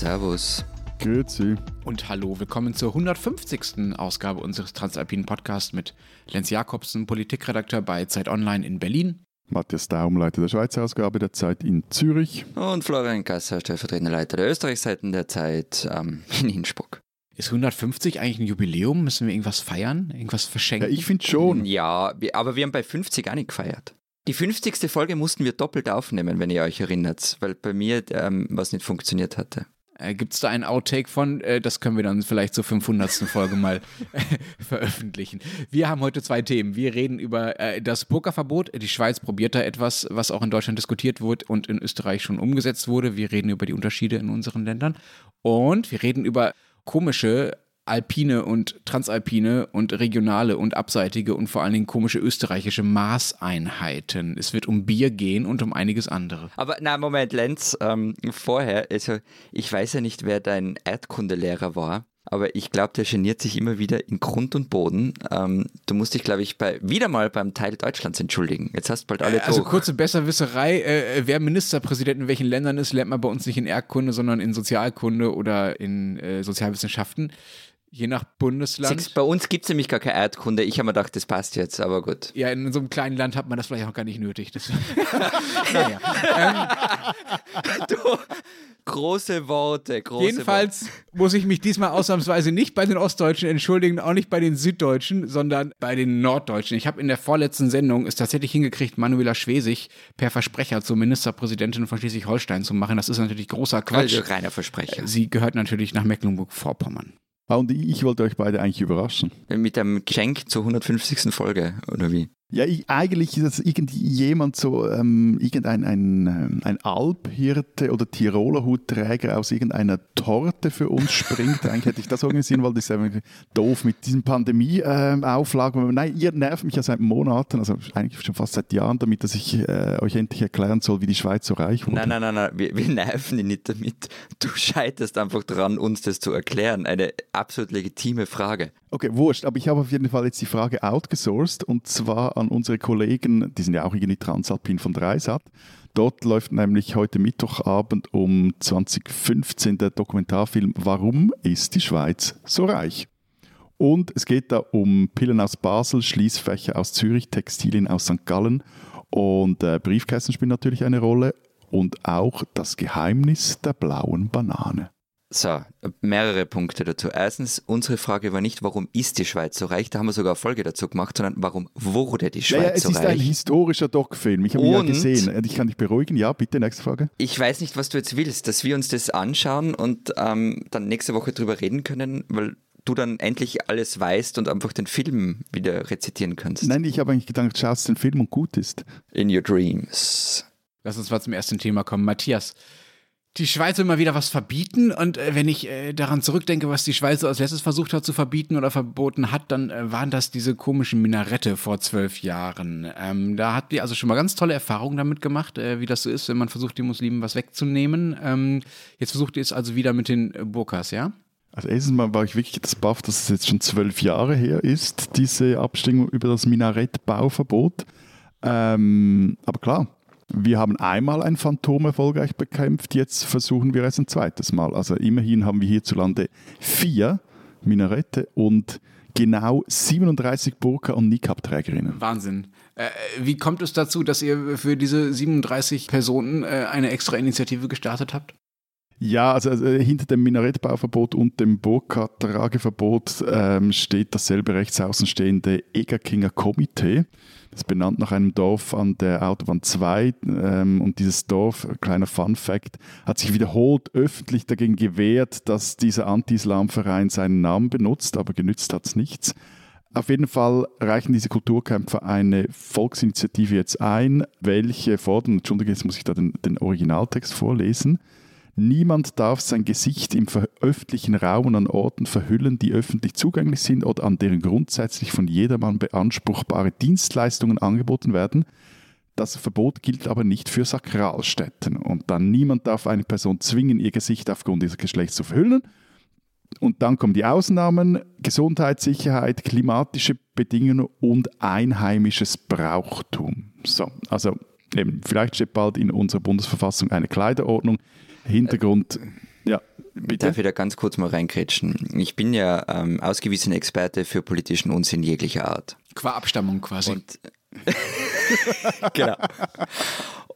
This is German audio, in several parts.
Servus. Grüezi. Und hallo, willkommen zur 150. Ausgabe unseres Transalpinen Podcasts mit Lenz Jakobsen, Politikredakteur bei Zeit Online in Berlin. Matthias Daum, Leiter der Schweizer Ausgabe der Zeit in Zürich. Und Florian Gasser, stellvertretender Leiter der Österreichseiten der Zeit ähm, in Innsbruck. Ist 150 eigentlich ein Jubiläum? Müssen wir irgendwas feiern? Irgendwas verschenken? Ja, ich finde schon. Ja, aber wir haben bei 50 auch nicht gefeiert. Die 50. Folge mussten wir doppelt aufnehmen, wenn ihr euch erinnert, weil bei mir ähm, was nicht funktioniert hatte. Äh, Gibt es da einen Outtake von? Äh, das können wir dann vielleicht zur 500. Folge mal veröffentlichen. Wir haben heute zwei Themen. Wir reden über äh, das Pokerverbot. Die Schweiz probiert da etwas, was auch in Deutschland diskutiert wurde und in Österreich schon umgesetzt wurde. Wir reden über die Unterschiede in unseren Ländern. Und wir reden über komische alpine und transalpine und regionale und abseitige und vor allen Dingen komische österreichische Maßeinheiten. Es wird um Bier gehen und um einiges andere. Aber na Moment, Lenz, ähm, vorher, also ich weiß ja nicht, wer dein Erdkundelehrer war, aber ich glaube, der geniert sich immer wieder in Grund und Boden. Ähm, du musst dich, glaube ich, bei, wieder mal beim Teil Deutschlands entschuldigen. Jetzt hast du bald alle Also durch. kurze Besserwisserei, äh, wer Ministerpräsident in welchen Ländern ist, lernt man bei uns nicht in Erdkunde, sondern in Sozialkunde oder in äh, Sozialwissenschaften. Je nach Bundesland. Bei uns gibt es nämlich gar keine Erdkunde. Ich habe mir gedacht, das passt jetzt, aber gut. ja, in so einem kleinen Land hat man das vielleicht auch gar nicht nötig. Naja. Du, große Worte, große Jedenfalls muss ich mich diesmal ausnahmsweise nicht bei den Ostdeutschen entschuldigen, auch nicht bei den Süddeutschen, sondern bei den Norddeutschen. Ich habe in der vorletzten Sendung es tatsächlich hingekriegt, Manuela Schwesig per Versprecher zur Ministerpräsidentin von Schleswig-Holstein zu machen. Das ist natürlich großer Worte. Quatsch. Also reiner Versprecher. Sie gehört natürlich nach Mecklenburg-Vorpommern. Ah, und ich wollte euch beide eigentlich überraschen. Mit einem Geschenk zur 150. Folge, oder wie? Ja, ich, eigentlich ist das irgendjemand so, ähm, irgendein ein, ähm, ein Alphirte oder Tiroler Hutträger aus irgendeiner Torte für uns springt. eigentlich hätte ich das organisieren wollen, das ist einfach doof mit diesen Pandemie-Auflagen. Nein, ihr nervt mich ja seit Monaten, also eigentlich schon fast seit Jahren damit, dass ich äh, euch endlich erklären soll, wie die Schweiz so reich wurde. Nein, nein, nein, nein. Wir, wir nerven dich nicht damit. Du scheiterst einfach dran, uns das zu erklären. Eine absolut legitime Frage. Okay, wurscht, aber ich habe auf jeden Fall jetzt die Frage outgesourced und zwar an unsere Kollegen, die sind ja auch irgendwie Transalpin von Dreisat. Dort läuft nämlich heute Mittwochabend um 2015 der Dokumentarfilm Warum ist die Schweiz so reich? Und es geht da um Pillen aus Basel, Schließfächer aus Zürich, Textilien aus St. Gallen und äh, Briefkästen spielen natürlich eine Rolle und auch das Geheimnis der blauen Banane. So, mehrere Punkte dazu. Erstens, unsere Frage war nicht, warum ist die Schweiz so reich? Da haben wir sogar eine Folge dazu gemacht, sondern warum wurde die Schweiz ja, es so ist ein reich? historischer Doc-Film. Ich habe ihn ja Und- gesehen. Ich kann dich beruhigen. Ja, bitte, nächste Frage. Ich weiß nicht, was du jetzt willst, dass wir uns das anschauen und ähm, dann nächste Woche drüber reden können, weil du dann endlich alles weißt und einfach den Film wieder rezitieren kannst. Nein, ich habe eigentlich gedacht, schaust den Film und gut ist. In your dreams. Lass uns mal zum ersten Thema kommen. Matthias, die Schweiz mal wieder was verbieten und äh, wenn ich äh, daran zurückdenke, was die Schweiz als letztes versucht hat zu verbieten oder verboten hat, dann äh, waren das diese komischen Minarette vor zwölf Jahren. Ähm, da hat die also schon mal ganz tolle Erfahrungen damit gemacht, äh, wie das so ist, wenn man versucht, den Muslimen was wegzunehmen. Ähm, jetzt versucht ihr es also wieder mit den Burkas, ja? Also erstens mal war ich wirklich das Baff, dass es jetzt schon zwölf Jahre her ist, diese Abstimmung über das Minarettbauverbot. Ähm, aber klar, wir haben einmal ein Phantom erfolgreich bekämpft, jetzt versuchen wir es ein zweites Mal. Also immerhin haben wir hierzulande vier Minarette und genau 37 Burka- und Niqab-Trägerinnen. Wahnsinn. Äh, wie kommt es dazu, dass ihr für diese 37 Personen äh, eine extra Initiative gestartet habt? Ja, also äh, hinter dem Minarettbauverbot und dem Burka-Trageverbot ähm, steht dasselbe rechtsaußenstehende Egerkinger Komitee. Das ist benannt nach einem Dorf an der Autobahn 2. Ähm, und dieses Dorf, kleiner Fun Fact, hat sich wiederholt öffentlich dagegen gewehrt, dass dieser Anti-Islam-Verein seinen Namen benutzt, aber genützt hat es nichts. Auf jeden Fall reichen diese Kulturkämpfer eine Volksinitiative jetzt ein, welche fordern, entschuldige, jetzt muss ich da den, den Originaltext vorlesen, Niemand darf sein Gesicht im öffentlichen Raum und an Orten verhüllen, die öffentlich zugänglich sind oder an deren grundsätzlich von jedermann beanspruchbare Dienstleistungen angeboten werden. Das Verbot gilt aber nicht für Sakralstätten. Und dann niemand darf eine Person zwingen, ihr Gesicht aufgrund ihres Geschlechts zu verhüllen. Und dann kommen die Ausnahmen, Gesundheit, Sicherheit, klimatische Bedingungen und einheimisches Brauchtum. So, also eben, vielleicht steht bald in unserer Bundesverfassung eine Kleiderordnung. Hintergrund, ja, Bitte? Darf ich da ganz kurz mal reinkrätschen? Ich bin ja ähm, ausgewiesener Experte für politischen Unsinn jeglicher Art. Qua Abstammung quasi. Und genau.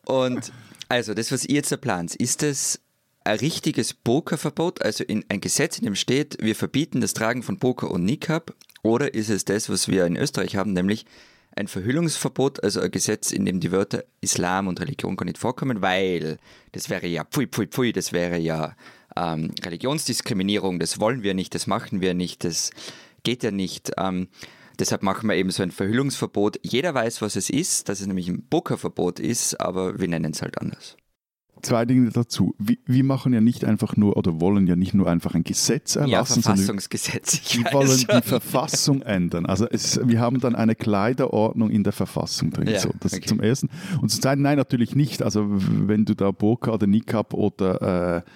Und also, das, was ihr jetzt da plant, ist das ein richtiges Burka-Verbot, also in ein Gesetz, in dem steht, wir verbieten das Tragen von Burka und Niqab, oder ist es das, was wir in Österreich haben, nämlich ein Verhüllungsverbot, also ein Gesetz, in dem die Wörter Islam und Religion gar nicht vorkommen, weil das wäre ja pfui, pfui, pfui, das wäre ja ähm, Religionsdiskriminierung, das wollen wir nicht, das machen wir nicht, das geht ja nicht. Ähm, deshalb machen wir eben so ein Verhüllungsverbot. Jeder weiß, was es ist, dass es nämlich ein Burka-Verbot ist, aber wir nennen es halt anders zwei Dinge dazu. Wir, wir, machen ja nicht einfach nur oder wollen ja nicht nur einfach ein Gesetz erlassen, ja, Verfassungsgesetz. wir wollen die Verfassung ändern. Also es, wir haben dann eine Kleiderordnung in der Verfassung drin. Ja, so, das okay. zum ersten. Und zum zweiten, nein, natürlich nicht. Also wenn du da Burka oder Niqab oder äh,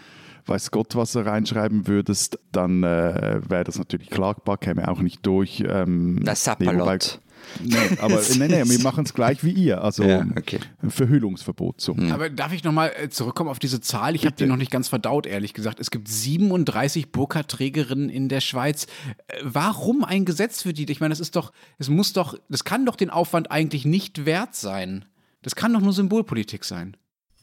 weiß Gott was reinschreiben würdest, dann äh, wäre das natürlich klagbar, käme auch nicht durch. Ähm, das Sapperlot. Nein, aber nein, nein, wir machen es gleich wie ihr. Also ja, okay. Verhüllungsverbot. So. Mhm. Aber darf ich nochmal äh, zurückkommen auf diese Zahl? Ich habe die noch nicht ganz verdaut, ehrlich gesagt. Es gibt 37 Burka-Trägerinnen in der Schweiz. Äh, warum ein Gesetz für die? Ich meine, das ist doch, es muss doch, das kann doch den Aufwand eigentlich nicht wert sein. Das kann doch nur Symbolpolitik sein.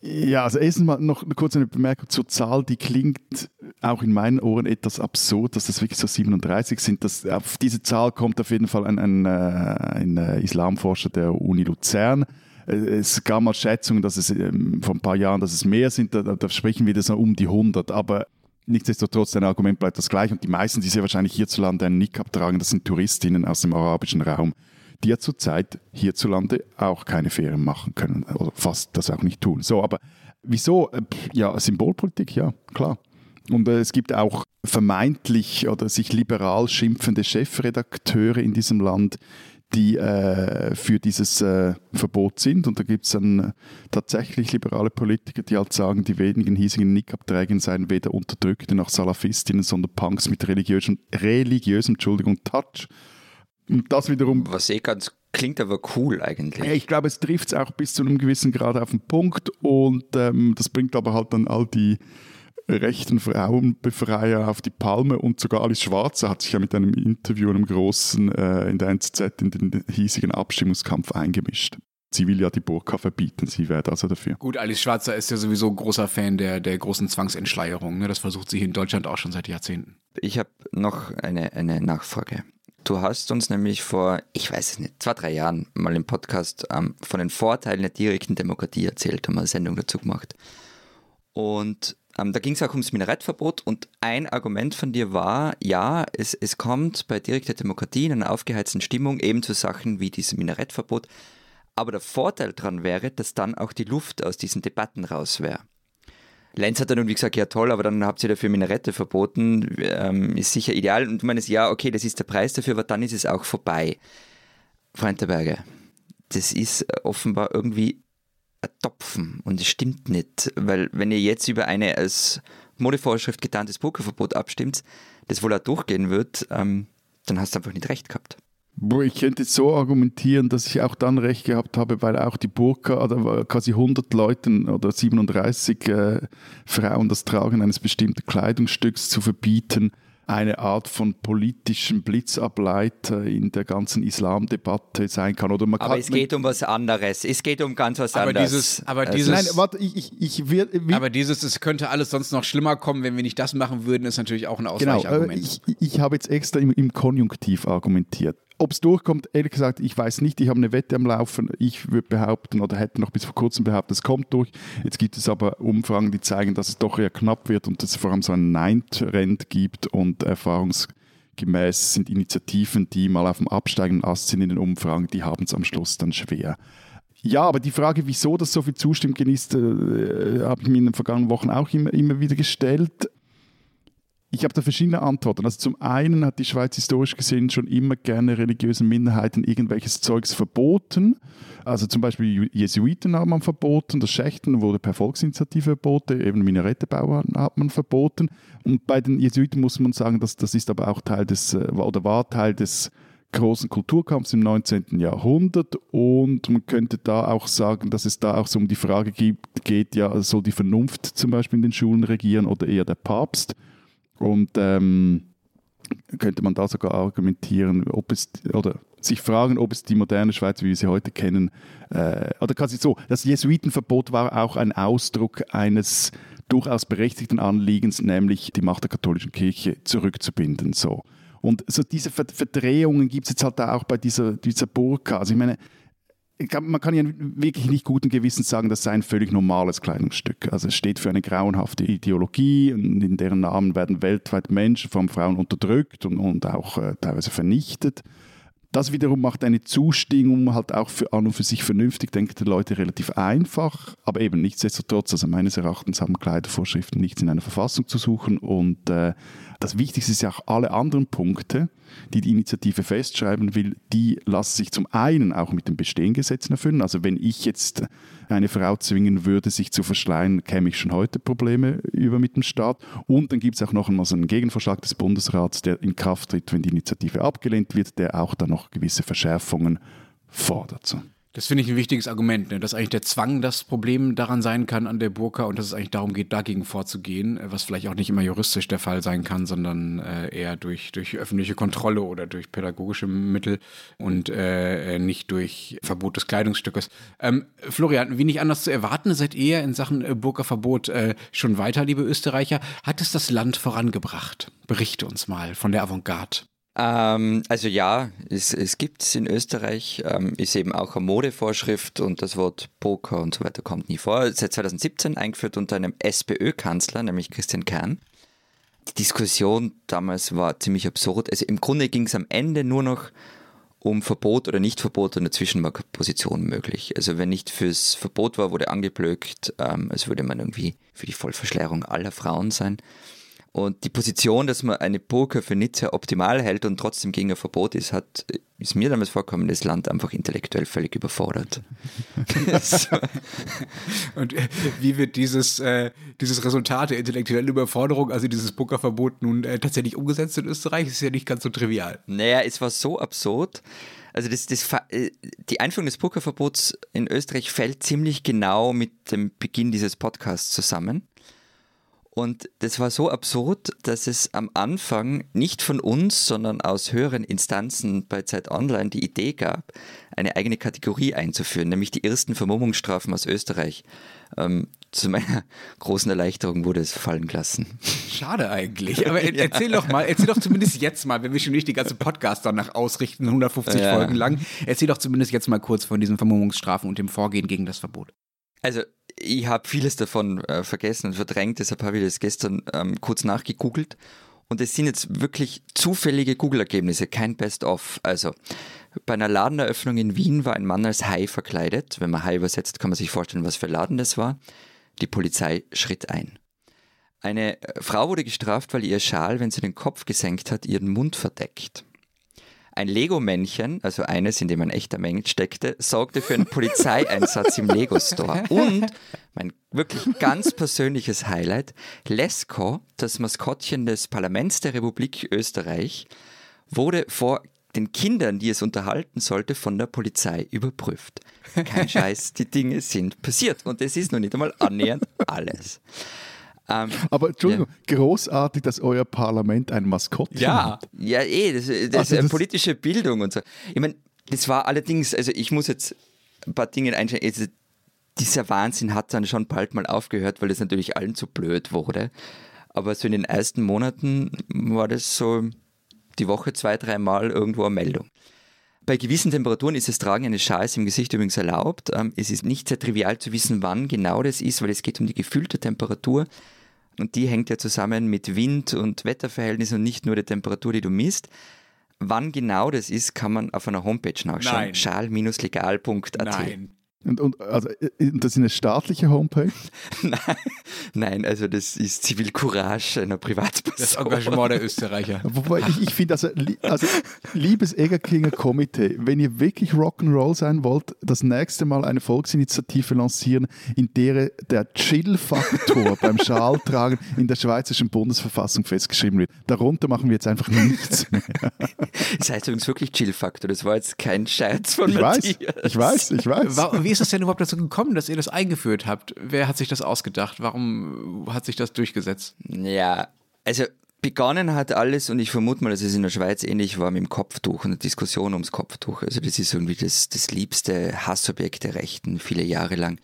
Ja, also erstens mal noch kurz eine Bemerkung. Zur Zahl, die klingt auch in meinen Ohren etwas absurd, dass das wirklich so 37 sind. Das, auf diese Zahl kommt auf jeden Fall ein, ein, äh, ein äh, Islamforscher der Uni Luzern. Es gab mal Schätzungen, dass es ähm, vor ein paar Jahren, dass es mehr sind, da, da sprechen wir das um die 100, aber nichtsdestotrotz, dein Argument bleibt das gleiche. Und die meisten, die sehr wahrscheinlich hierzulande einen Nick abtragen, das sind Touristinnen aus dem arabischen Raum die ja zurzeit hierzulande auch keine Ferien machen können oder fast das auch nicht tun. So, aber wieso? Äh, ja, Symbolpolitik, ja, klar. Und äh, es gibt auch vermeintlich oder sich liberal schimpfende Chefredakteure in diesem Land, die äh, für dieses äh, Verbot sind. Und da gibt es dann äh, tatsächlich liberale Politiker, die halt sagen, die wenigen hiesigen Nickabträgen seien weder Unterdrückte noch Salafistinnen, sondern Punks mit religiösem, religiösem Entschuldigung, Touch. Und das wiederum. Was eh ganz klingt aber cool eigentlich. Ich glaube, es trifft es auch bis zu einem gewissen Grad auf den Punkt und ähm, das bringt aber halt dann all die rechten Frauenbefreier auf die Palme und sogar Alice Schwarzer hat sich ja mit einem Interview, einem großen äh, in der NZZ in den hiesigen Abstimmungskampf eingemischt. Sie will ja die Burka verbieten, sie wäre also dafür. Gut, Alice Schwarzer ist ja sowieso ein großer Fan der, der großen Zwangsentschleierung. Ne? Das versucht sie hier in Deutschland auch schon seit Jahrzehnten. Ich habe noch eine, eine Nachfrage. Du hast uns nämlich vor, ich weiß es nicht, zwei, drei Jahren mal im Podcast ähm, von den Vorteilen der direkten Demokratie erzählt, haben eine Sendung dazu gemacht. Und ähm, da ging es auch ums Minarettverbot und ein Argument von dir war, ja, es, es kommt bei direkter Demokratie in einer aufgeheizten Stimmung eben zu Sachen wie diesem Minarettverbot. Aber der Vorteil daran wäre, dass dann auch die Luft aus diesen Debatten raus wäre. Lenz hat dann irgendwie gesagt, ja toll, aber dann habt ihr dafür Minarette verboten, ähm, ist sicher ideal. Und du meinst, ja, okay, das ist der Preis dafür, aber dann ist es auch vorbei. Freund der Berge, das ist offenbar irgendwie ein Topfen und es stimmt nicht, weil wenn ihr jetzt über eine als Modevorschrift getarntes Pokerverbot abstimmt, das wohl auch durchgehen wird, ähm, dann hast du einfach nicht recht gehabt. Ich könnte jetzt so argumentieren, dass ich auch dann recht gehabt habe, weil auch die Burka, oder quasi 100 Leuten oder 37 äh, Frauen das Tragen eines bestimmten Kleidungsstücks zu verbieten, eine Art von politischem Blitzableiter in der ganzen Islamdebatte sein kann. Oder man aber kann, es geht um was anderes. Es geht um ganz was aber anderes. Dieses, aber also dieses, nein, warte, ich, ich, ich will, aber dieses, es könnte alles sonst noch schlimmer kommen, wenn wir nicht das machen würden, ist natürlich auch ein Ausweichargument. Genau, ich, ich habe jetzt extra im, im Konjunktiv argumentiert. Ob es durchkommt, ehrlich gesagt, ich weiß nicht. Ich habe eine Wette am Laufen. Ich würde behaupten oder hätte noch bis vor kurzem behauptet, es kommt durch. Jetzt gibt es aber Umfragen, die zeigen, dass es doch eher knapp wird und dass es vor allem so einen Nein-Trend gibt und erfahrungsgemäß sind Initiativen, die mal auf dem absteigenden Ast sind in den Umfragen, die haben es am Schluss dann schwer. Ja, aber die Frage, wieso das so viel Zustimmung genießt, äh, habe ich mir in den vergangenen Wochen auch immer, immer wieder gestellt. Ich habe da verschiedene Antworten. Also zum einen hat die Schweiz historisch gesehen schon immer gerne religiösen Minderheiten irgendwelches Zeugs verboten. Also zum Beispiel Jesuiten haben man verboten, das Schächten wurde per Volksinitiative verboten, eben Minarettebau hat man verboten. Und bei den Jesuiten muss man sagen, dass das ist aber auch Teil des, äh, oder war Teil des großen Kulturkampfs im 19. Jahrhundert und man könnte da auch sagen, dass es da auch so um die Frage gibt, geht, ja, soll die Vernunft zum Beispiel in den Schulen regieren oder eher der Papst? Und ähm, könnte man da sogar argumentieren, ob es oder sich fragen, ob es die moderne Schweiz, wie wir sie heute kennen, äh, oder quasi so, das Jesuitenverbot war auch ein Ausdruck eines durchaus berechtigten Anliegens, nämlich die Macht der katholischen Kirche zurückzubinden. So. Und so diese Verdrehungen gibt es jetzt halt auch bei dieser, dieser Burka. Also ich meine, man kann ja wirklich nicht guten Gewissens sagen, das sei ein völlig normales Kleidungsstück. Also es steht für eine grauenhafte Ideologie und in deren Namen werden weltweit Menschen, vor allem Frauen, unterdrückt und, und auch äh, teilweise vernichtet. Das wiederum macht eine Zustimmung halt auch für an und für sich vernünftig, denkt die Leute relativ einfach, aber eben nichtsdestotrotz, also meines Erachtens haben Kleidervorschriften nichts in einer Verfassung zu suchen und äh, das Wichtigste ist ja auch alle anderen Punkte, die die Initiative festschreiben will, die lassen sich zum einen auch mit den bestehenden Gesetzen erfüllen. Also wenn ich jetzt eine Frau zwingen würde, sich zu verschleiern, käme ich schon heute Probleme über mit dem Staat. Und dann gibt es auch noch einmal so einen Gegenvorschlag des Bundesrats, der in Kraft tritt, wenn die Initiative abgelehnt wird, der auch dann noch gewisse Verschärfungen fordert. Das finde ich ein wichtiges Argument, ne? dass eigentlich der Zwang das Problem daran sein kann an der Burka und dass es eigentlich darum geht, dagegen vorzugehen, was vielleicht auch nicht immer juristisch der Fall sein kann, sondern äh, eher durch, durch öffentliche Kontrolle oder durch pädagogische Mittel und äh, nicht durch Verbot des Kleidungsstückes. Ähm, Florian, wie nicht anders zu erwarten, seid ihr in Sachen äh, Burka-Verbot äh, schon weiter, liebe Österreicher. Hat es das Land vorangebracht? Berichte uns mal von der Avantgarde. Ähm, also ja, es, es gibt es in Österreich, ähm, ist eben auch eine Modevorschrift und das Wort Poker und so weiter kommt nie vor. Seit 2017 eingeführt unter einem SPÖ-Kanzler, nämlich Christian Kern. Die Diskussion damals war ziemlich absurd. Also im Grunde ging es am Ende nur noch um Verbot oder Nichtverbot und dazwischen war Position möglich. Also wenn nicht fürs Verbot war, wurde angeblökt, ähm, als würde man irgendwie für die Vollverschleierung aller Frauen sein. Und die Position, dass man eine Burka für nicht sehr optimal hält und trotzdem gegen ein Verbot ist, hat, ist mir damals vorkommen, das Land einfach intellektuell völlig überfordert. und äh, wie wird dieses, äh, dieses Resultat der intellektuellen Überforderung, also dieses Burka-Verbot nun äh, tatsächlich umgesetzt in Österreich? Das ist ja nicht ganz so trivial. Naja, es war so absurd. Also das, das, äh, die Einführung des Burka-Verbots in Österreich fällt ziemlich genau mit dem Beginn dieses Podcasts zusammen. Und das war so absurd, dass es am Anfang nicht von uns, sondern aus höheren Instanzen bei Zeit Online die Idee gab, eine eigene Kategorie einzuführen, nämlich die ersten Vermummungsstrafen aus Österreich. Ähm, zu meiner großen Erleichterung wurde es fallen gelassen. Schade eigentlich. Aber ja. erzähl doch mal, erzähl doch zumindest jetzt mal, wenn wir schon nicht die ganze Podcast danach ausrichten, 150 ja. Folgen lang, erzähl doch zumindest jetzt mal kurz von diesen Vermummungsstrafen und dem Vorgehen gegen das Verbot. Also ich habe vieles davon äh, vergessen und verdrängt, deshalb habe ich das gestern ähm, kurz nachgegoogelt. Und es sind jetzt wirklich zufällige Google-Ergebnisse, kein Best-of. Also, bei einer Ladeneröffnung in Wien war ein Mann als Hai verkleidet. Wenn man Hai übersetzt, kann man sich vorstellen, was für Laden das war. Die Polizei schritt ein. Eine äh, Frau wurde gestraft, weil ihr Schal, wenn sie den Kopf gesenkt hat, ihren Mund verdeckt. Ein Lego-Männchen, also eines, in dem ein echter Mensch steckte, sorgte für einen Polizeieinsatz im Lego-Store. Und mein wirklich ganz persönliches Highlight, Lesko, das Maskottchen des Parlaments der Republik Österreich, wurde vor den Kindern, die es unterhalten sollte, von der Polizei überprüft. Kein Scheiß, die Dinge sind passiert. Und das ist noch nicht einmal annähernd alles. Ähm, Aber Entschuldigung, ja. großartig, dass euer Parlament ein Maskottchen ja. hat. Ja, eh, das, das also ist das politische Bildung und so. Ich meine, das war allerdings, also ich muss jetzt ein paar Dinge einstellen. Also, dieser Wahnsinn hat dann schon bald mal aufgehört, weil es natürlich allen zu blöd wurde. Aber so in den ersten Monaten war das so die Woche zwei, dreimal irgendwo eine Meldung. Bei gewissen Temperaturen ist das Tragen eines Schals im Gesicht übrigens erlaubt. Ähm, es ist nicht sehr trivial zu wissen, wann genau das ist, weil es geht um die gefühlte Temperatur. Und die hängt ja zusammen mit Wind und Wetterverhältnissen und nicht nur der Temperatur, die du misst. Wann genau das ist, kann man auf einer Homepage nachschauen. Schal-legal.at. Nein. Und, und also, das ist eine staatliche Homepage? Nein, nein, also das ist Zivilcourage einer Privatperson. Das Engagement der Österreicher. Wobei ich, ich finde, also, also, liebes Egerkinger Komitee, wenn ihr wirklich Rock'n'Roll sein wollt, das nächste Mal eine Volksinitiative lancieren, in der der Chill-Faktor beim Schaltragen in der schweizerischen Bundesverfassung festgeschrieben wird. Darunter machen wir jetzt einfach nichts mehr. Das heißt übrigens wirklich Chill-Faktor, das war jetzt kein Scherz von Ich weiß, Matthias. ich weiß, ich weiß. Wie ist es denn überhaupt dazu gekommen, dass ihr das eingeführt habt? Wer hat sich das ausgedacht? Warum hat sich das durchgesetzt? Ja, also begonnen hat alles und ich vermute mal, dass es in der Schweiz ähnlich war mit dem Kopftuch und der Diskussion ums Kopftuch. Also das ist irgendwie das, das liebste Hassobjekt der Rechten, viele Jahre lang.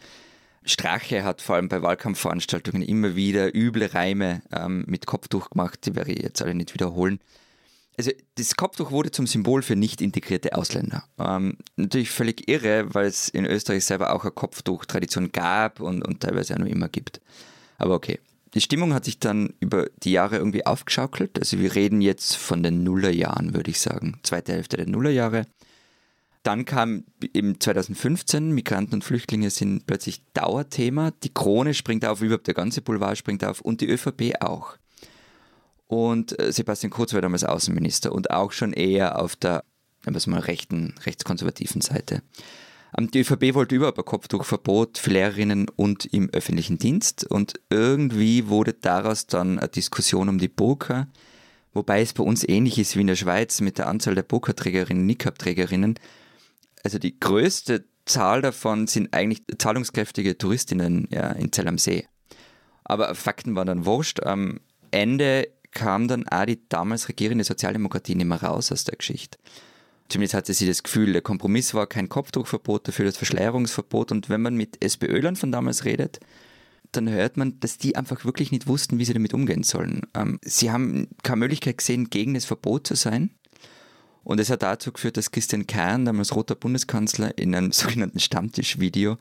Strache hat vor allem bei Wahlkampfveranstaltungen immer wieder üble Reime ähm, mit Kopftuch gemacht, die werde ich jetzt alle nicht wiederholen. Also das Kopftuch wurde zum Symbol für nicht integrierte Ausländer. Ähm, natürlich völlig irre, weil es in Österreich selber auch eine Kopftuch-Tradition gab und, und teilweise auch noch immer gibt. Aber okay. Die Stimmung hat sich dann über die Jahre irgendwie aufgeschaukelt. Also wir reden jetzt von den Nullerjahren, würde ich sagen. Zweite Hälfte der Nullerjahre. Dann kam eben 2015, Migranten und Flüchtlinge sind plötzlich Dauerthema. Die Krone springt auf, überhaupt der ganze Boulevard springt auf und die ÖVP auch. Und äh, Sebastian Kurz war damals Außenminister und auch schon eher auf der, es mal, rechten, rechtskonservativen Seite. Die ÖVP wollte überhaupt ein Kopftuchverbot für Lehrerinnen und im öffentlichen Dienst und irgendwie wurde daraus dann eine Diskussion um die Burka, wobei es bei uns ähnlich ist wie in der Schweiz mit der Anzahl der Burka-Trägerinnen, Niqab-Trägerinnen. Also die größte Zahl davon sind eigentlich zahlungskräftige Touristinnen ja, in Zell am See. Aber Fakten waren dann wurscht. Am Ende kam dann auch die damals regierende Sozialdemokratie nicht mehr raus aus der Geschichte. Zumindest hatte sie das Gefühl, der Kompromiss war kein Kopftuchverbot, dafür das Verschleierungsverbot. Und wenn man mit SPÖlern von damals redet, dann hört man, dass die einfach wirklich nicht wussten, wie sie damit umgehen sollen. Ähm, sie haben keine Möglichkeit gesehen, gegen das Verbot zu sein. Und es hat dazu geführt, dass Christian Kern, damals roter Bundeskanzler, in einem sogenannten Stammtischvideo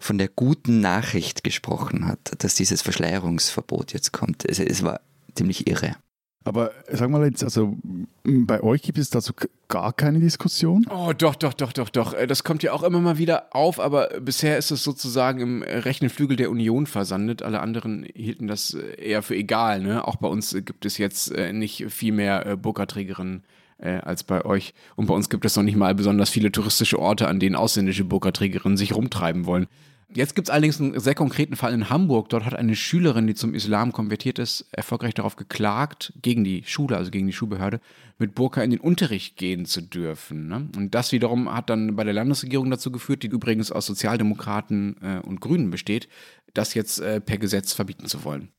von der guten Nachricht gesprochen hat, dass dieses Verschleierungsverbot jetzt kommt. Es, es war ziemlich irre. Aber sag mal jetzt, also bei euch gibt es dazu gar keine Diskussion? Oh, doch, doch, doch, doch, doch. Äh, Das kommt ja auch immer mal wieder auf, aber bisher ist es sozusagen im äh, rechten Flügel der Union versandet. Alle anderen hielten das äh, eher für egal. Ne? Auch bei uns äh, gibt es jetzt äh, nicht viel mehr äh, Burka-Trägerinnen äh, als bei euch. Und bei uns gibt es noch nicht mal besonders viele touristische Orte, an denen ausländische Burka-Trägerinnen sich rumtreiben wollen. Jetzt gibt es allerdings einen sehr konkreten Fall in Hamburg. Dort hat eine Schülerin, die zum Islam konvertiert ist, erfolgreich darauf geklagt, gegen die Schule, also gegen die Schulbehörde, mit Burka in den Unterricht gehen zu dürfen. Ne? Und das wiederum hat dann bei der Landesregierung dazu geführt, die übrigens aus Sozialdemokraten äh, und Grünen besteht, das jetzt äh, per Gesetz verbieten zu wollen.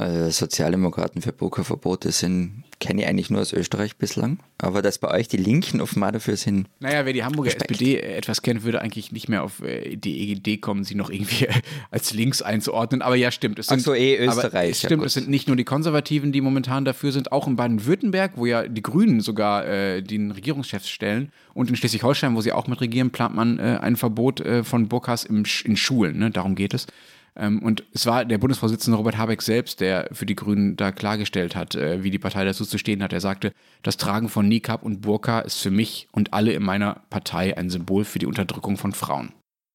Also Sozialdemokraten für Burka-Verbote sind, kenne ich eigentlich nur aus Österreich bislang. Aber dass bei euch die Linken offenbar dafür sind, Naja, wer die Hamburger Respekt. SPD etwas kennt, würde eigentlich nicht mehr auf äh, die Idee kommen, sie noch irgendwie als links einzuordnen. Aber ja, stimmt. Es Ach so, eh Österreich, Es ja stimmt, gut. es sind nicht nur die Konservativen, die momentan dafür sind, auch in Baden-Württemberg, wo ja die Grünen sogar äh, den Regierungschef stellen. Und in Schleswig-Holstein, wo sie auch mit regieren, plant man äh, ein Verbot äh, von Burkas im, in Schulen. Ne? Darum geht es. Ähm, und es war der Bundesvorsitzende Robert Habeck selbst, der für die Grünen da klargestellt hat, äh, wie die Partei dazu zu stehen hat. Er sagte, das Tragen von Niqab und Burka ist für mich und alle in meiner Partei ein Symbol für die Unterdrückung von Frauen.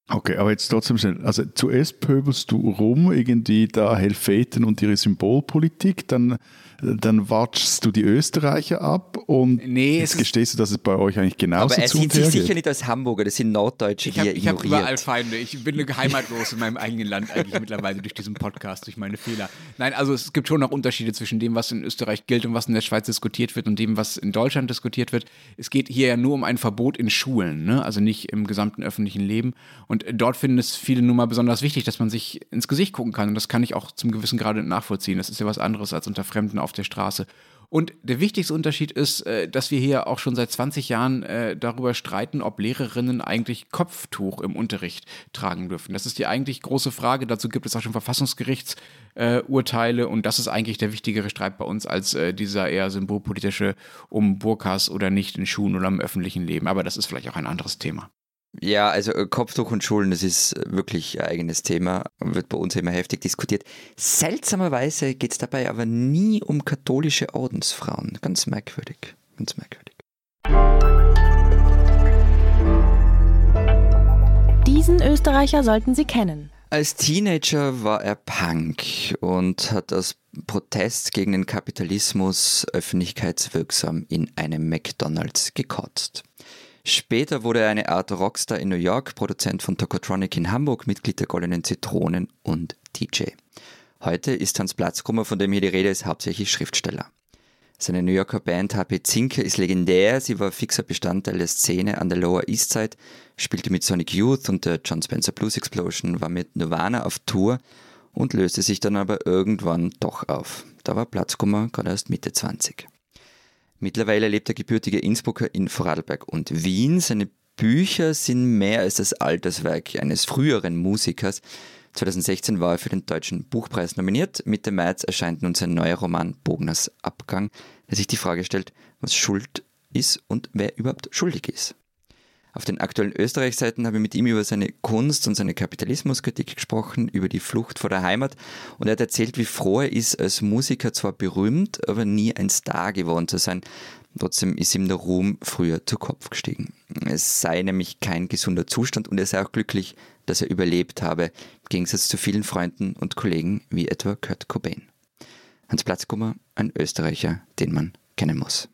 Okay, aber jetzt trotzdem schnell. Also zuerst pöbelst du rum, irgendwie da Helveten und ihre Symbolpolitik, dann, dann watschst du die Österreicher ab und Nee, es jetzt ist- gestehst du, dass es bei euch eigentlich genauso aber er zu sieht und sich her sicher nicht als Hamburger, das sind Norddeutsche, Ich die habe er ich hab überall. Feinde. Ich bin heimatlos in meinem eigenen Land eigentlich mittlerweile durch diesen Podcast, durch meine Fehler. Nein, also es gibt schon noch Unterschiede zwischen dem, was in Österreich gilt und was in der Schweiz diskutiert wird und dem, was in Deutschland diskutiert wird. Es geht hier ja nur um ein Verbot in Schulen, ne? also nicht im gesamten öffentlichen Leben. Und dort finden es viele nun mal besonders wichtig, dass man sich ins Gesicht gucken kann. Und das kann ich auch zum gewissen Grade nachvollziehen. Das ist ja was anderes als unter Fremden auf der Straße. Und der wichtigste Unterschied ist, äh, dass wir hier auch schon seit 20 Jahren äh, darüber streiten, ob Lehrerinnen eigentlich Kopftuch im Unterricht tragen dürfen. Das ist die eigentlich große Frage. Dazu gibt es auch schon Verfassungsgerichtsurteile äh, und das ist eigentlich der wichtigere Streit bei uns als dieser eher symbolpolitische um Burkas oder nicht in Schulen oder im öffentlichen Leben. Aber das ist vielleicht auch ein anderes Thema. Ja, also äh, Kopftuch und Schulen, das ist äh, wirklich ein eigenes Thema, wird bei uns immer heftig diskutiert. Seltsamerweise geht es dabei aber nie um katholische Ordensfrauen. Ganz merkwürdig, ganz merkwürdig. Diesen Österreicher sollten Sie kennen. Als Teenager war er Punk und hat aus Protest gegen den Kapitalismus öffentlichkeitswirksam in einem McDonald's gekotzt. Später wurde er eine Art Rockstar in New York, Produzent von Tokotronic in Hamburg, Mitglied der Goldenen Zitronen und DJ. Heute ist Hans Platzkummer, von dem hier die Rede ist, hauptsächlich Schriftsteller. Seine New Yorker Band HP Zinke ist legendär. Sie war fixer Bestandteil der Szene an der Lower East Side, spielte mit Sonic Youth und der John Spencer Blues Explosion, war mit Nirvana auf Tour und löste sich dann aber irgendwann doch auf. Da war Platzkummer gerade erst Mitte 20. Mittlerweile lebt der gebürtige Innsbrucker in Vorarlberg und Wien. Seine Bücher sind mehr als das Alterswerk eines früheren Musikers. 2016 war er für den Deutschen Buchpreis nominiert. Mitte März erscheint nun sein neuer Roman Bogners Abgang, der sich die Frage stellt, was Schuld ist und wer überhaupt schuldig ist. Auf den aktuellen Österreich-Seiten habe ich mit ihm über seine Kunst und seine Kapitalismuskritik gesprochen, über die Flucht vor der Heimat und er hat erzählt, wie froh er ist, als Musiker zwar berühmt, aber nie ein Star geworden zu sein. Trotzdem ist ihm der Ruhm früher zu Kopf gestiegen. Es sei nämlich kein gesunder Zustand und er sei auch glücklich, dass er überlebt habe, im Gegensatz zu vielen Freunden und Kollegen wie etwa Kurt Cobain. Hans Platzkummer, ein Österreicher, den man kennen muss.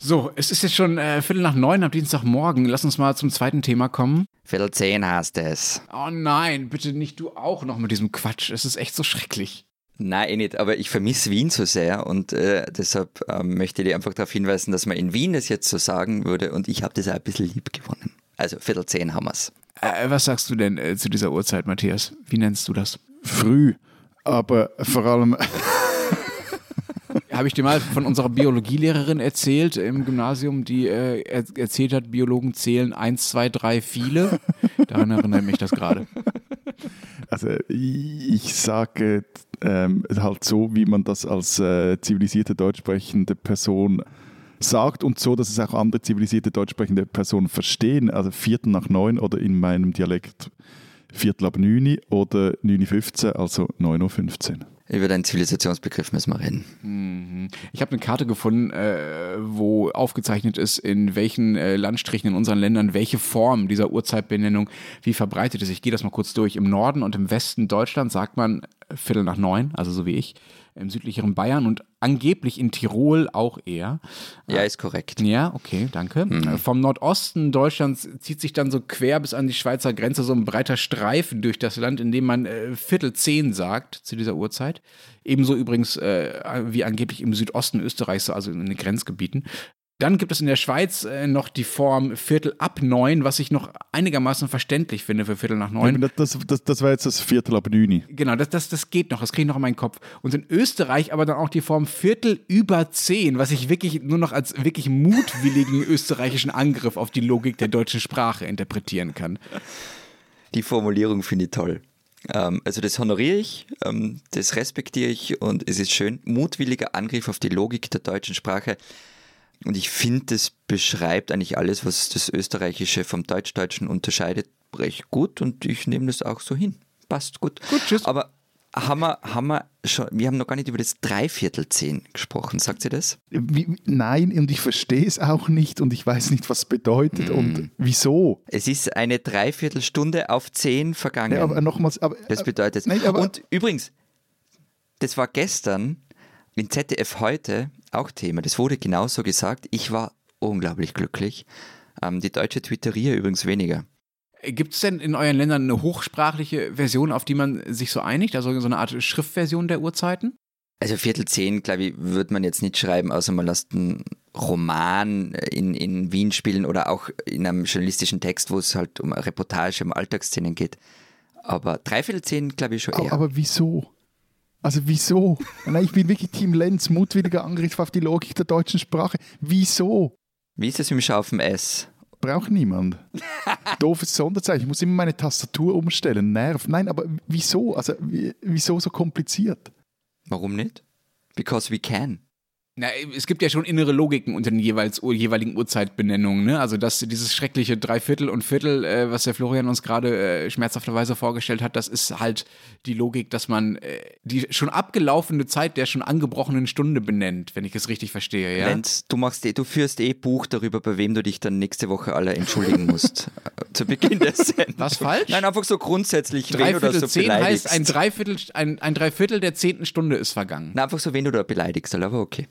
So, es ist jetzt schon äh, Viertel nach neun am Dienstagmorgen. Lass uns mal zum zweiten Thema kommen. Viertel zehn hast es. Oh nein, bitte nicht du auch noch mit diesem Quatsch. Es ist echt so schrecklich. Nein, eh nicht, aber ich vermisse Wien so sehr und äh, deshalb ähm, möchte ich dir einfach darauf hinweisen, dass man in Wien das jetzt so sagen würde und ich habe das auch ein bisschen lieb gewonnen. Also Viertel zehn haben wir's. Äh, was sagst du denn äh, zu dieser Uhrzeit, Matthias? Wie nennst du das? Früh, aber vor allem Habe ich dir mal von unserer Biologielehrerin erzählt im Gymnasium, die äh, er erzählt hat, Biologen zählen 1, 2, 3, viele. Daran erinnert mich das gerade. Also ich sage ähm, halt so, wie man das als äh, zivilisierte deutsch sprechende Person sagt und so, dass es auch andere zivilisierte deutsch sprechende Personen verstehen. Also Viertel nach neun oder in meinem Dialekt Viertel ab neun oder 9.15 also 9.15 Uhr. Über deinen Zivilisationsbegriff müssen wir reden. Mhm. Ich habe eine Karte gefunden, äh, wo aufgezeichnet ist, in welchen äh, Landstrichen in unseren Ländern welche Form dieser Uhrzeitbenennung wie verbreitet ist. Ich gehe das mal kurz durch. Im Norden und im Westen Deutschlands sagt man Viertel nach neun, also so wie ich im südlicheren Bayern und angeblich in Tirol auch eher. Ja, ist korrekt. Ja, okay, danke. Mhm. Vom Nordosten Deutschlands zieht sich dann so quer bis an die Schweizer Grenze so ein breiter Streifen durch das Land, in dem man äh, Viertel zehn sagt zu dieser Uhrzeit. Ebenso übrigens äh, wie angeblich im Südosten Österreichs, also in den Grenzgebieten. Dann gibt es in der Schweiz äh, noch die Form Viertel ab neun, was ich noch einigermaßen verständlich finde für Viertel nach neun. Ja, das, das, das war jetzt das Viertel ab neun. Genau, das, das, das geht noch, das kriege ich noch in meinen Kopf. Und in Österreich aber dann auch die Form Viertel über zehn, was ich wirklich nur noch als wirklich mutwilligen österreichischen Angriff auf die Logik der deutschen Sprache interpretieren kann. Die Formulierung finde ich toll. Ähm, also das honoriere ich, ähm, das respektiere ich und es ist schön. Mutwilliger Angriff auf die Logik der deutschen Sprache. Und ich finde, das beschreibt eigentlich alles, was das Österreichische vom Deutschdeutschen unterscheidet, recht gut und ich nehme das auch so hin. Passt gut. Gut, tschüss. Aber haben wir, haben wir schon, wir haben noch gar nicht über das Dreiviertelzehn gesprochen, sagt sie das? Wie, nein, und ich verstehe es auch nicht und ich weiß nicht, was es bedeutet mm. und wieso. Es ist eine Dreiviertelstunde auf zehn vergangen. Ja, aber nochmals, aber, das bedeutet. Nein, aber, und übrigens, das war gestern in ZDF heute auch Thema. Das wurde genauso gesagt. Ich war unglaublich glücklich. Ähm, die deutsche Twitterier übrigens weniger. Gibt es denn in euren Ländern eine hochsprachliche Version, auf die man sich so einigt? Also so eine Art Schriftversion der Uhrzeiten? Also Viertel zehn, glaube ich, würde man jetzt nicht schreiben, außer man lässt einen Roman in, in Wien spielen oder auch in einem journalistischen Text, wo es halt um eine Reportage, um Alltagsszenen geht. Aber Dreiviertel zehn, glaube ich, schon eher. Aber, aber wieso? Also wieso? Nein, ich bin wirklich Team Lenz, mutwilliger Angriff auf die Logik der deutschen Sprache. Wieso? Wie ist es im Schaufen S? Braucht niemand. Doofes Sonderzeichen. Ich muss immer meine Tastatur umstellen. Nerv. Nein, aber wieso? Also wieso so kompliziert? Warum nicht? Because we can. Na, es gibt ja schon innere Logiken unter den jeweils, jeweiligen Uhrzeitbenennungen. Ne? Also das, dieses schreckliche Dreiviertel und Viertel, äh, was der Florian uns gerade äh, schmerzhafterweise vorgestellt hat, das ist halt die Logik, dass man äh, die schon abgelaufene Zeit der schon angebrochenen Stunde benennt, wenn ich es richtig verstehe. Ja? Lenz, du machst eh, du führst eh Buch darüber, bei wem du dich dann nächste Woche alle entschuldigen musst. Äh, Zu Beginn der Sendung. Was falsch? Nein, einfach so grundsätzlich, du Dreiviertel so zehn beleidigst. heißt, ein Dreiviertel, ein, ein Dreiviertel der zehnten Stunde ist vergangen. Nein, einfach so, wen du da beleidigst, aber okay.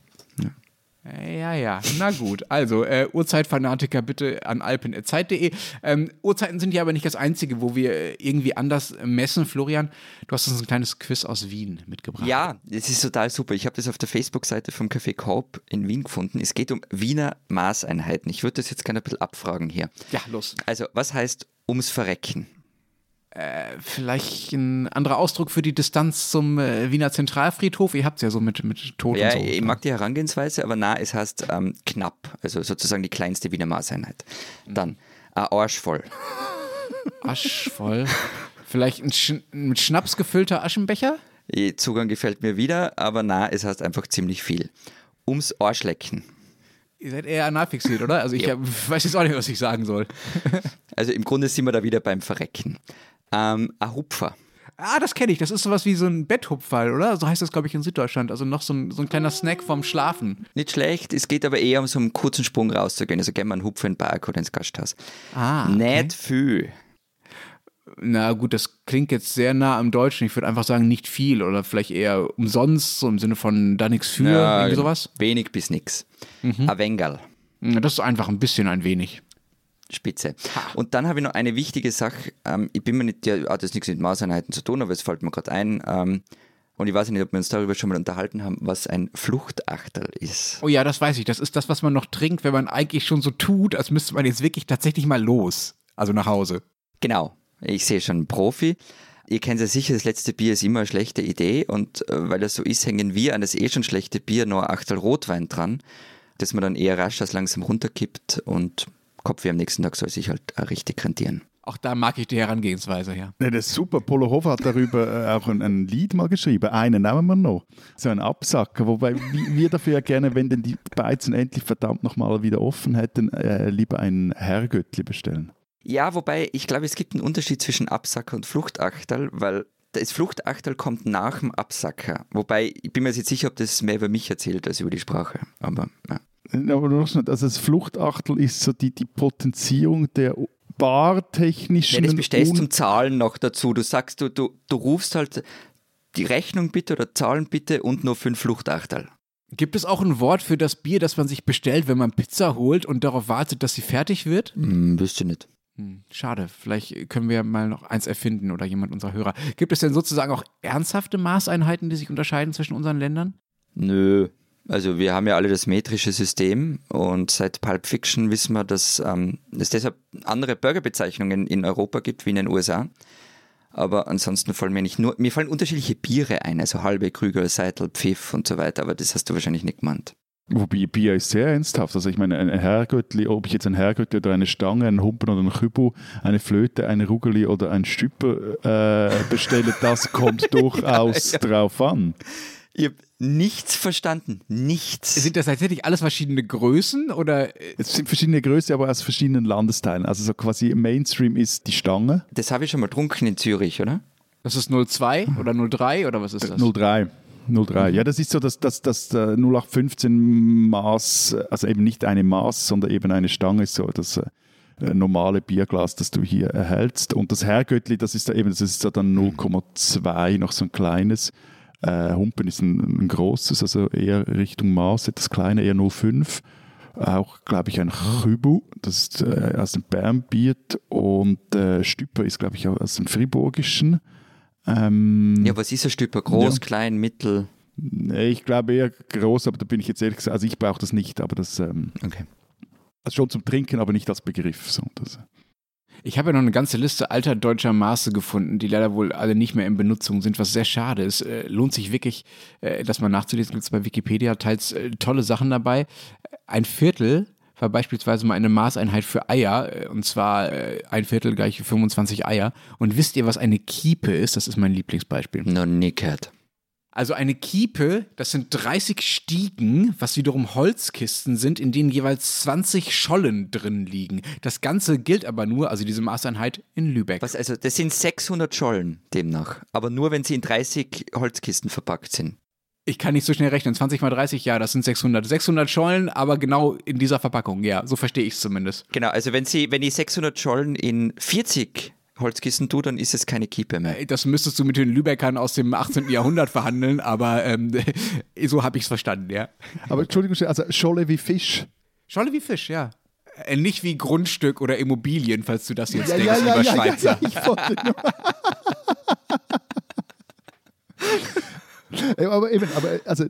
Ja, ja, na gut. Also, äh, Uhrzeitfanatiker bitte an alpen.zeit.de. Ähm, Uhrzeiten sind ja aber nicht das Einzige, wo wir äh, irgendwie anders messen. Florian, du hast uns ein kleines Quiz aus Wien mitgebracht. Ja, das ist total super. Ich habe das auf der Facebook-Seite vom Café Korb in Wien gefunden. Es geht um Wiener Maßeinheiten. Ich würde das jetzt gerne ein bisschen abfragen hier. Ja, los. Also, was heißt ums Verrecken? Vielleicht ein anderer Ausdruck für die Distanz zum äh, Wiener Zentralfriedhof. Ihr habt es ja so mit, mit Tod Ja, und so. ich mag die Herangehensweise, aber na, es heißt ähm, knapp. Also sozusagen die kleinste Wiener Maßeinheit. Dann ein Arsch voll. Aschvoll. Vielleicht ein Sch mit Schnaps gefüllter Aschenbecher? Eh, Zugang gefällt mir wieder, aber na, es heißt einfach ziemlich viel. Ums Arschlecken. Ihr seid eher analfixiert, oder? Also ich Ja. weiß jetzt auch nicht, was ich sagen soll. Also im Grunde sind wir da wieder beim Verrecken. Ähm, ein Hupfer. Ah, das kenne ich. Das ist sowas wie so ein Betthupferl, oder? So heißt das, glaube ich, in Süddeutschland. Also noch so ein, so ein kleiner Snack vorm Schlafen. Nicht schlecht, es geht aber eher um so einen kurzen Sprung rauszugehen. Also gehen wir einen Hupfer in den Park oder ins Gasthaus. Ah, Nicht viel. Na gut, das klingt jetzt sehr nah am Deutschen. Ich würde einfach sagen, nicht viel oder vielleicht eher umsonst, so im Sinne von da nichts für, Ja, irgendwie sowas. Wenig bis nix. Ein Wengerl. Ja, Das ist einfach ein bisschen ein wenig. Spitze. Und dann habe ich noch eine wichtige Sache. Ähm, ich bin mir nicht, ja, hat das nichts mit Maßeinheiten zu tun, aber es fällt mir gerade ein. Ähm, und ich weiß nicht, ob wir uns darüber schon mal unterhalten haben, was ein Fluchtachterl ist. Oh ja, das weiß ich. Das ist das, was man noch trinkt, wenn man eigentlich schon so tut, als müsste man jetzt wirklich tatsächlich mal los. Also nach Hause. Genau. Ich sehe schon Profi. Ihr kennt ja sicher, das letzte Bier ist immer eine schlechte Idee und äh, weil das so ist, hängen wir an das eh schon schlechte Bier noch ein Achtel Rotwein dran, dass man dann eher rasch das langsam runterkippt und Kopfweh am nächsten Tag soll sich halt auch richtig rentieren. Auch da mag ich die Herangehensweise, ja. Ja, das ist super. Polo Hofer hat darüber äh, auch ein, ein Lied mal geschrieben. Einen nehmen wir noch. So ein Absacker. Wobei wir wir dafür ja gerne, wenn denn die Beizen endlich verdammt nochmal wieder offen hätten, äh, lieber ein Herrgöttli bestellen. Ja, wobei ich glaube, es gibt einen Unterschied zwischen Absacker und Fluchtachterl, weil das Fluchtachterl kommt nach dem Absacker. Wobei, ich bin mir jetzt nicht sicher, ob das mehr über mich erzählt als über die Sprache. Aber ja. Aber noch nicht. Also das Fluchtachtel ist so die, die Potenzierung der Ja, bartechnischen das bestellst zum Zahlen noch dazu. Du sagst, du, du, du rufst halt die Rechnung bitte oder Zahlen bitte und nur fünf Fluchtachterl. Gibt es auch ein Wort für das Bier, das man sich bestellt, wenn man Pizza holt und darauf wartet, dass sie fertig wird? Hm, wüsste nicht. Hm, schade. Vielleicht können wir mal noch eins erfinden oder jemand unserer Hörer. Gibt es denn sozusagen auch ernsthafte Maßeinheiten, die sich unterscheiden zwischen unseren Ländern? Nö. Also wir haben ja alle das metrische System und seit Pulp Fiction wissen wir, dass ähm, es deshalb andere Burgerbezeichnungen in Europa gibt wie in den USA. Aber ansonsten fallen mir nicht nur, mir fallen unterschiedliche Biere ein, also halbe Krüger, Seitel, Pfiff und so weiter, aber das hast du wahrscheinlich nicht gemeint. Wobei Bier ist sehr ernsthaft. Also ich meine, ein Herrgöttli, ob ich jetzt ein Herrgöttli oder eine Stange, einen Humpen oder einen Kübel, eine Flöte, eine Rugeli oder ein Stüpper äh, bestelle, das kommt durchaus drauf an. Ich habe nichts verstanden. Nichts. Sind das tatsächlich alles verschiedene Größen oder äh, Es sind verschiedene Größen, aber aus verschiedenen Landesteilen. Also so quasi Mainstream ist die Stange. Das habe ich schon mal getrunken in Zürich, oder? das ist 02 oder 03 oder was ist das? 03. 03. Ja, das ist so das, das, das äh, 0815 Maß, also eben nicht eine Maß, sondern eben eine Stange, ist so das äh, normale Bierglas, das du hier erhältst. Und das Herrgöttli, das ist da eben, das ist so dann 0,2, noch so ein kleines. Äh, Humpen ist ein, ein großes, also eher Richtung Maß, etwas kleiner, eher 0,5. Auch, glaube ich, ein Chübu, das ist äh, aus dem Bernbiet. Und äh, Stüpper ist, glaube ich, auch aus dem Friburgischen. Ähm, Ja, was ist ein Stüpper? Groß, Ja. klein, mittel? Ich glaube eher groß, aber da bin ich jetzt ehrlich gesagt, also ich brauche das nicht, aber das ähm, Okay. also schon zum Trinken, aber nicht als Begriff. So, das, Ich habe ja noch eine ganze Liste alter deutscher Maße gefunden, die leider wohl alle nicht mehr in Benutzung sind, was sehr schade ist. Äh, lohnt sich wirklich, äh, das mal nachzulesen. Gibt es bei Wikipedia teils äh, tolle Sachen dabei. Ein Viertel war beispielsweise mal eine Maßeinheit für Eier, und zwar ein Viertel gleich 25 Eier. Und wisst ihr, was eine Kiepe ist? Das ist mein Lieblingsbeispiel. Noch nie gehört. Also eine Kiepe, das sind 30 Stiegen, was wiederum Holzkisten sind, in denen jeweils 20 Schollen drin liegen. Das Ganze gilt aber nur, also diese Maßeinheit, in Lübeck. Was, also das sind 600 Schollen demnach, aber nur wenn sie in 30 Holzkisten verpackt sind. Ich kann nicht so schnell rechnen. 20 mal 30, ja, das sind 600. 600 Schollen, aber genau in dieser Verpackung, ja, so verstehe ich es zumindest. Genau, also wenn, sie, wenn ich 600 Schollen in 40 Holzkissen tue, dann ist es keine Kiepe mehr. Das müsstest du mit den Lübeckern aus dem 18. Jahrhundert verhandeln, aber ähm, so habe ich es verstanden, ja. Aber Entschuldigung, also Scholle wie Fisch. Scholle wie Fisch, ja. Äh, nicht wie Grundstück oder Immobilien, falls du das jetzt Ja, denkst, ja, ja, lieber ja, ja, Schweizer. ja, ich wollte nur. Ja, aber eben, aber also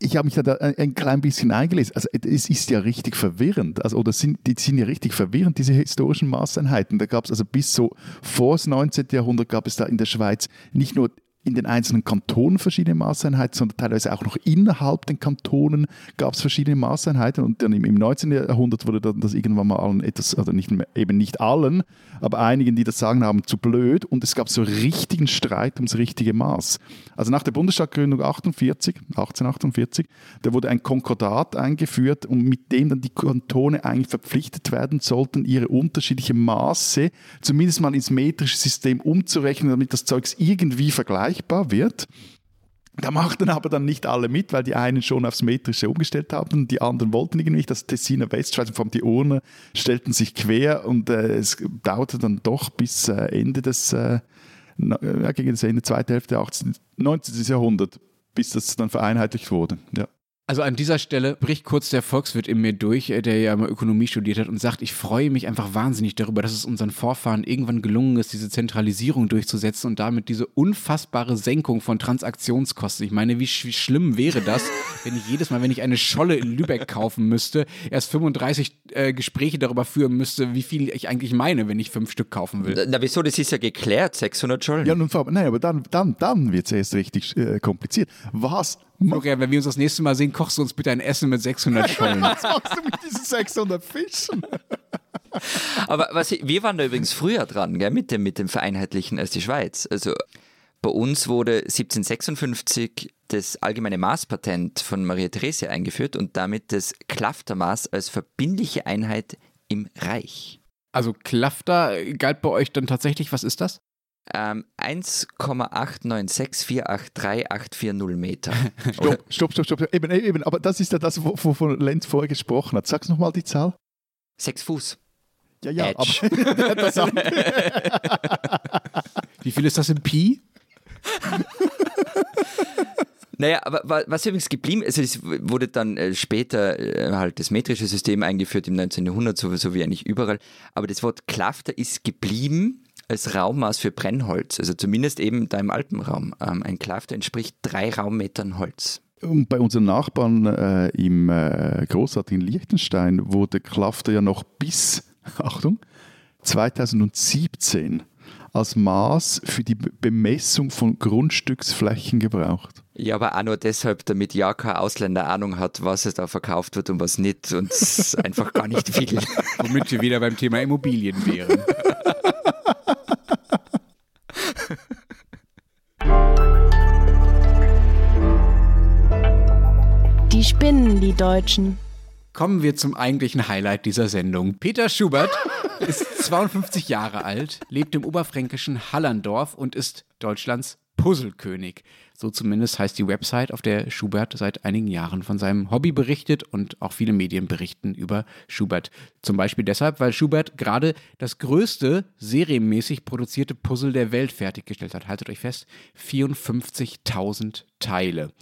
ich habe mich da ein, ein klein bisschen eingelesen. Also es ist ja richtig verwirrend. Also, oder sind, die sind ja richtig verwirrend, diese historischen Maßeinheiten. Da gab es also bis so vor das 19. Jahrhundert gab es da in der Schweiz nicht nur in den einzelnen Kantonen verschiedene Maßeinheiten, sondern teilweise auch noch innerhalb den Kantonen gab es verschiedene Maßeinheiten und dann im, im 19. Jahrhundert wurde dann das irgendwann mal allen etwas, also nicht, mehr- eben nicht allen, aber einigen, die das sagen haben, zu blöd und es gab so richtigen Streit ums richtige Maß. Also nach der Bundesstaatgründung 48, 1848, da wurde ein Konkordat eingeführt und mit dem dann die Kantone eigentlich verpflichtet werden sollten, ihre unterschiedlichen Maße zumindest mal ins metrische System umzurechnen, damit das Zeugs irgendwie vergleichbar wird. Da machten aber dann nicht alle mit, weil die einen schon aufs Metrische umgestellt haben die anderen wollten irgendwie nicht. Das Tessiner Westschweiz allem die Urner stellten sich quer und äh, es dauerte dann doch bis äh, Ende des, äh, gegen das Ende, zweite Hälfte 18, 19. Jahrhundert, bis das dann vereinheitlicht wurde. Ja. Also an dieser Stelle bricht kurz der Volkswirt in mir durch, äh, der ja mal Ökonomie studiert hat und sagt, ich freue mich einfach wahnsinnig darüber, dass es unseren Vorfahren irgendwann gelungen ist, diese Zentralisierung durchzusetzen und damit diese unfassbare Senkung von Transaktionskosten. Ich meine, wie, sch wie schlimm wäre das, wenn ich jedes Mal, wenn ich eine Scholle in Lübeck kaufen müsste, erst 35 äh, Gespräche darüber führen müsste, wie viel ich eigentlich meine, wenn ich fünf Stück kaufen will. Na wieso, das ist ja geklärt, 600 Schollen. Ja, nun, nein, aber dann, dann, dann wird es erst richtig äh, kompliziert. Was Florian, wenn wir uns das nächste Mal sehen, kochst du uns bitte ein Essen mit 600 Schollen. was machst du mit diesen 600 Fischen? Aber was, ich- wir waren da übrigens früher dran, gell, mit, dem, mit dem Vereinheitlichen als die Schweiz. Also bei uns wurde 1756 das allgemeine Maßpatent von Maria Theresia eingeführt und damit das Klaftermaß als verbindliche Einheit im Reich. Also Klafter galt bei euch dann tatsächlich, was ist das? Ähm, 1,896483,840 Meter. Stopp, stopp, stopp, stopp. Eben, eben, aber das ist ja das, wo- wovon Lenz vorher gesprochen hat. Sag's nochmal die Zahl. Sechs Fuß. Ja, ja, Edge. aber. Wie viel ist das in Pi? Naja, aber wa- was übrigens geblieben ist, es wurde dann äh, später äh, halt das metrische System eingeführt im 19. Jahrhundert, sowieso wie eigentlich überall. Aber das Wort Klafter ist geblieben als Raummaß für Brennholz, also zumindest eben da im Alpenraum. Ähm, ein Klafter entspricht drei Raummetern Holz. Und bei unseren Nachbarn äh, im äh, großartigen Liechtenstein wurde Klafter ja noch bis, Achtung, 2017 als Maß für die Be- Bemessung von Grundstücksflächen gebraucht. Ja, aber auch nur deshalb, damit ja kein Ausländer Ahnung hat, was es da verkauft wird und was nicht und es einfach gar nicht viel. Womit wir wieder beim Thema Immobilien wären. Die spinnen, die Deutschen. Kommen wir zum eigentlichen Highlight dieser Sendung. Peter Schubert ist 52 Jahre alt, lebt im oberfränkischen Hallandorf und ist Deutschlands Puzzlekönig. So zumindest heißt die Website, auf der Schubert seit einigen Jahren von seinem Hobby berichtet und auch viele Medien berichten über Schubert. Zum Beispiel deshalb, weil Schubert gerade das größte serienmäßig produzierte Puzzle der Welt fertiggestellt hat. Haltet euch fest, 54.000 Teile.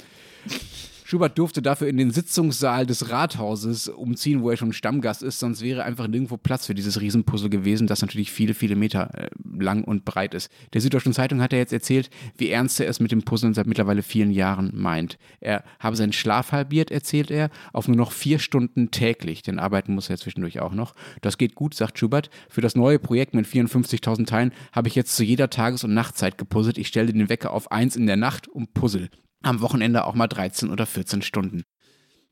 Schubert durfte dafür in den Sitzungssaal des Rathauses umziehen, wo er schon Stammgast ist, sonst wäre einfach nirgendwo Platz für dieses Riesenpuzzle gewesen, das natürlich viele, viele Meter äh, lang und breit ist. Der Süddeutschen Zeitung hat er jetzt erzählt, wie ernst er es mit dem Puzzeln seit mittlerweile vielen Jahren meint. Er habe seinen Schlaf halbiert, erzählt er, auf nur noch vier Stunden täglich, denn arbeiten muss er zwischendurch auch noch. Das geht gut, sagt Schubert. Für das neue Projekt mit 54.000 Teilen habe ich jetzt zu jeder Tages- und Nachtzeit gepuzzelt. Ich stelle den Wecker auf eins in der Nacht und puzzle am Wochenende auch mal 13 oder 14 Stunden.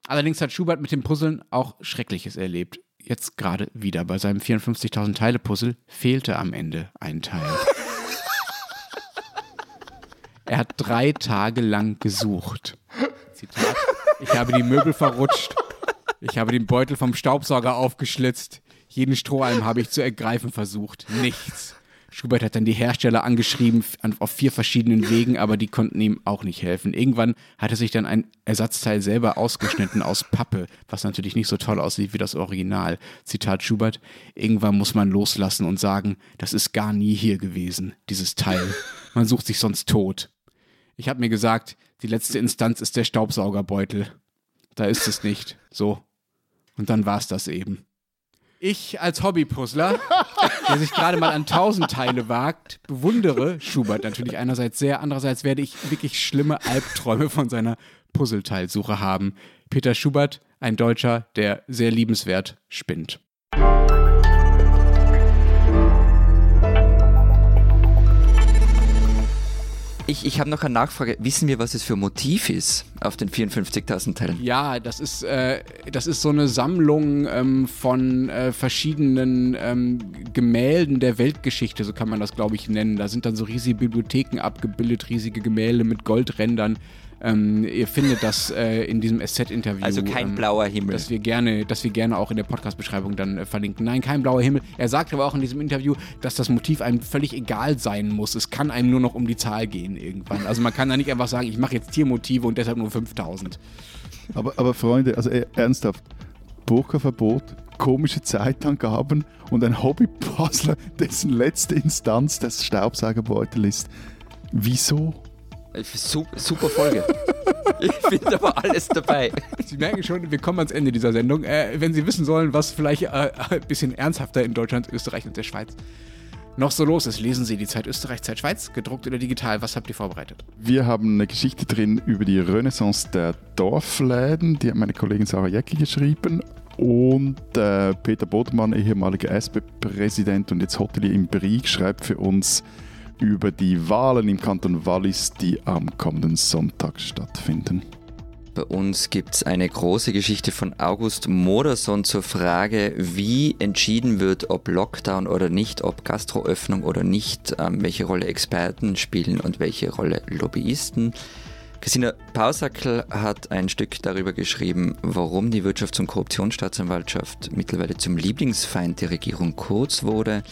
Allerdings hat Schubert mit dem Puzzeln auch Schreckliches erlebt. Jetzt gerade wieder. Bei seinem 54.000 Teile Puzzle fehlte am Ende ein Teil. Er hat drei Tage lang gesucht. Zitat. Ich habe die Möbel verrutscht. Ich habe den Beutel vom Staubsauger aufgeschlitzt. Jeden Strohhalm habe ich zu ergreifen versucht. Nichts. Schubert hat dann die Hersteller angeschrieben auf vier verschiedenen Wegen, aber die konnten ihm auch nicht helfen. Irgendwann hat er sich dann ein Ersatzteil selber ausgeschnitten aus Pappe, was natürlich nicht so toll aussieht wie das Original. Zitat Schubert, irgendwann muss man loslassen und sagen, das ist gar nie hier gewesen, dieses Teil. Man sucht sich sonst tot. Ich habe mir gesagt, die letzte Instanz ist der Staubsaugerbeutel. Da ist es nicht. So. Und dann war es das eben. Ich als Hobbypuzzler, der sich gerade mal an tausend Teile wagt, bewundere Schubert natürlich einerseits sehr, andererseits werde ich wirklich schlimme Albträume von seiner Puzzleteilsuche haben. Peter Schubert, ein Deutscher, der sehr liebenswert spinnt. Ich, ich habe noch eine Nachfrage. Wissen wir, was es für Motiv ist auf den 54.000 Teilen? Ja, das ist, äh, das ist so eine Sammlung ähm, von äh, verschiedenen ähm, Gemälden der Weltgeschichte, so kann man das, glaube ich, nennen. Da sind dann so riesige Bibliotheken abgebildet, riesige Gemälde mit Goldrändern. Ähm, ihr findet das äh, in diesem Asset-Interview. Also kein ähm, blauer Himmel. Das wir gerne, dass wir gerne auch in der Podcast-Beschreibung dann äh, verlinken. Nein, kein blauer Himmel. Er sagt aber auch in diesem Interview, dass das Motiv einem völlig egal sein muss. Es kann einem nur noch um die Zahl gehen irgendwann. Also man kann da nicht einfach sagen, ich mache jetzt Tiermotive und deshalb nur 5000. Aber, aber Freunde, also äh, ernsthaft, Burka-Verbot, komische Zeitangaben und ein Hobbypuzzler, dessen letzte Instanz das Staubsaugerbeutel ist. Wieso? Super, super Folge. ich finde aber alles dabei. Sie merken schon, wir kommen ans Ende dieser Sendung. Äh, wenn Sie wissen sollen, was vielleicht äh, ein bisschen ernsthafter in Deutschland, Österreich und der Schweiz noch so los ist, lesen Sie die Zeit Österreich, Zeit Schweiz, gedruckt oder digital. Was habt ihr vorbereitet? Wir haben eine Geschichte drin über die Renaissance der Dorfläden. Die hat meine Kollegin Sarah Jäcki geschrieben. Und äh, Peter Bodemann, ehemaliger SP-Präsident und jetzt Hotelier im Brieg, schreibt für uns über die Wahlen im Kanton Wallis, die am kommenden Sonntag stattfinden. Bei uns gibt es eine große Geschichte von August Moderson zur Frage, wie entschieden wird, ob Lockdown oder nicht, ob Gastroöffnung oder nicht, ähm, welche Rolle Experten spielen und welche Rolle Lobbyisten. Christina Pausackel hat ein Stück darüber geschrieben, warum die Wirtschafts- und Korruptionsstaatsanwaltschaft mittlerweile zum Lieblingsfeind der Regierung Kurz wurde.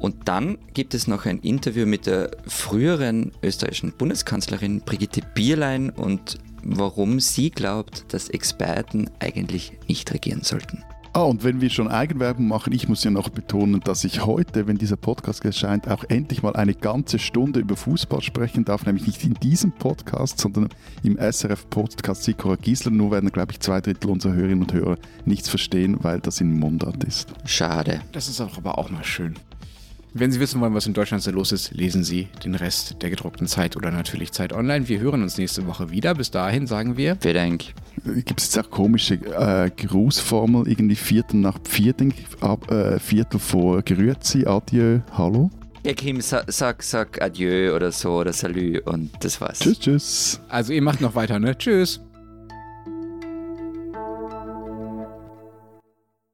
Und dann gibt es noch ein Interview mit der früheren österreichischen Bundeskanzlerin Brigitte Bierlein und warum sie glaubt, dass Experten eigentlich nicht regieren sollten. Ah, und wenn wir schon Eigenwerbung machen, ich muss ja noch betonen, dass ich heute, wenn dieser Podcast erscheint, auch endlich mal eine ganze Stunde über Fußball sprechen darf, nämlich nicht in diesem Podcast, sondern im SRF-Podcast Sikora Giesler. Nur werden, glaube ich, zwei Drittel unserer Hörerinnen und Hörer nichts verstehen, weil das in Mundart ist. Schade. Das ist auch aber auch mal schön. Wenn Sie wissen wollen, was in Deutschland so los ist, lesen Sie den Rest der gedruckten Zeit oder natürlich Zeit online. Wir hören uns nächste Woche wieder. Bis dahin sagen wir. Vielen Dank. Gibt es jetzt auch komische äh, Grußformel, irgendwie Viertel nach Viertel, ab, äh, Viertel vor Grüezi, Adieu, Hallo? Ja, Kim, sag, sag, sag Adieu oder so oder Salü und das war's. Tschüss, tschüss. Also ihr macht noch weiter, ne? Tschüss.